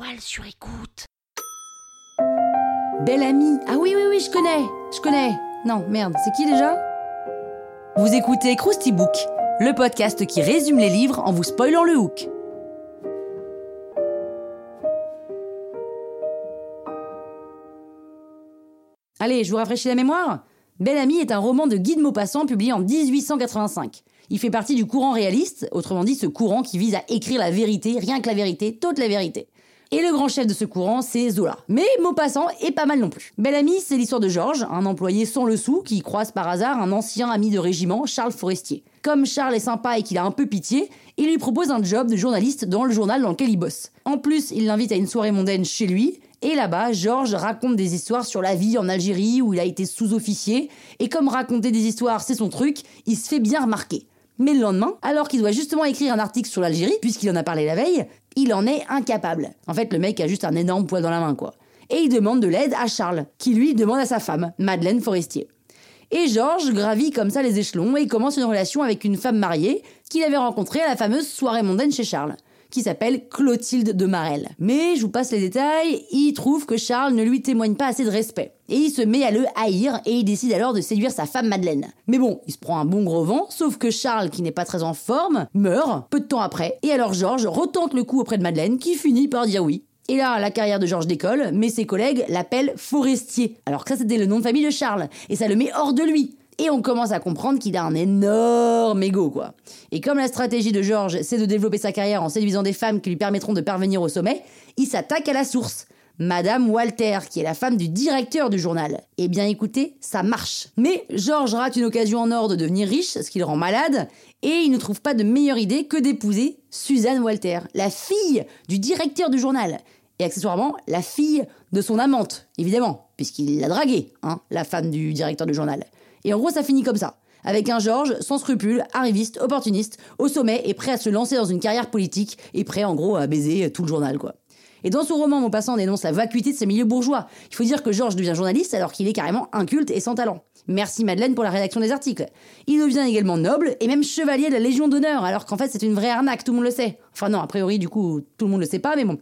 Toile sur écoute. Belle amie. Ah oui, oui, oui, je connais. Je connais. Non, merde, c'est qui déjà? Vous écoutez Krusty Book, le podcast qui résume les livres en vous spoilant le hook. Allez, je vous rafraîchis la mémoire Belle Amie est un roman de Guy de Maupassant publié en 1885. Il fait partie du courant réaliste, autrement dit ce courant qui vise à écrire la vérité, rien que la vérité, toute la vérité. Et le grand chef de ce courant, c'est Zola. Mais Maupassant est pas mal non plus. Belle Amie, c'est l'histoire de Georges, un employé sans le sou qui croise par hasard un ancien ami de régiment, Charles Forestier. Comme Charles est sympa et qu'il a un peu pitié, il lui propose un job de journaliste dans le journal dans lequel il bosse. En plus, il l'invite à une soirée mondaine chez lui, et là-bas, Georges raconte des histoires sur la vie en Algérie où il a été sous-officier, et comme raconter des histoires c'est son truc, il se fait bien remarquer. Mais le lendemain, alors qu'il doit justement écrire un article sur l'Algérie, puisqu'il en a parlé la veille, il en est incapable. En fait, le mec a juste un énorme poids dans la main, quoi. Et il demande de l'aide à Charles, qui lui demande à sa femme, Madeleine Forestier. Et Georges gravit comme ça les échelons et commence une relation avec une femme mariée qu'il avait rencontrée à la fameuse soirée mondaine chez Charles qui s'appelle Clotilde de Marelle. Mais je vous passe les détails, il trouve que Charles ne lui témoigne pas assez de respect. Et il se met à le haïr et il décide alors de séduire sa femme Madeleine. Mais bon, il se prend un bon gros vent, sauf que Charles, qui n'est pas très en forme, meurt peu de temps après. Et alors Georges retente le coup auprès de Madeleine qui finit par dire oui. Et là, la carrière de Georges décolle, mais ses collègues l'appellent Forestier. Alors que ça, c'était le nom de famille de Charles. Et ça le met hors de lui. Et on commence à comprendre qu'il a un énorme ego, quoi. Et comme la stratégie de Georges, c'est de développer sa carrière en séduisant des femmes qui lui permettront de parvenir au sommet, il s'attaque à la source. Madame Walter, qui est la femme du directeur du journal. Eh bien écoutez, ça marche. Mais Georges rate une occasion en or de devenir riche, ce qui le rend malade, et il ne trouve pas de meilleure idée que d'épouser Suzanne Walter, la fille du directeur du journal. Et accessoirement, la fille de son amante, évidemment, puisqu'il l'a draguée, hein, la femme du directeur du journal. Et en gros, ça finit comme ça. Avec un Georges sans scrupules, arriviste, opportuniste, au sommet et prêt à se lancer dans une carrière politique et prêt en gros à baiser tout le journal quoi. Et dans son roman, mon passant dénonce la vacuité de ces milieux bourgeois. Il faut dire que Georges devient journaliste alors qu'il est carrément inculte et sans talent. Merci Madeleine pour la rédaction des articles. Il devient également noble et même chevalier de la Légion d'honneur alors qu'en fait c'est une vraie arnaque, tout le monde le sait. Enfin non, a priori du coup tout le monde le sait pas mais bon.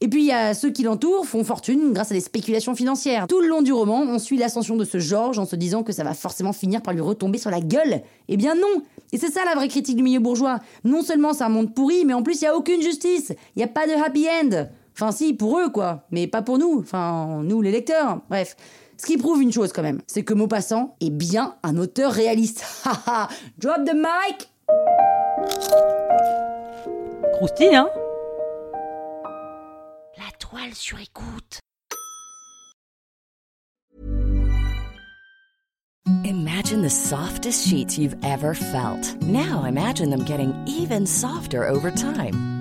Et puis il y a ceux qui l'entourent font fortune grâce à des spéculations financières. Tout le long du roman, on suit l'ascension de ce Georges en se disant que ça va forcément finir par lui retomber sur la gueule. Eh bien non Et c'est ça la vraie critique du milieu bourgeois. Non seulement c'est un monde pourri, mais en plus il y a aucune justice. Il y a pas de happy end. Enfin si, pour eux quoi, mais pas pour nous. Enfin, nous les lecteurs. Bref. Ce qui prouve une chose quand même, c'est que Maupassant est bien un auteur réaliste. Haha Drop the mic Croustille, hein? Toile sur écoute. Imagine the softest sheets you've ever felt. Now imagine them getting even softer over time.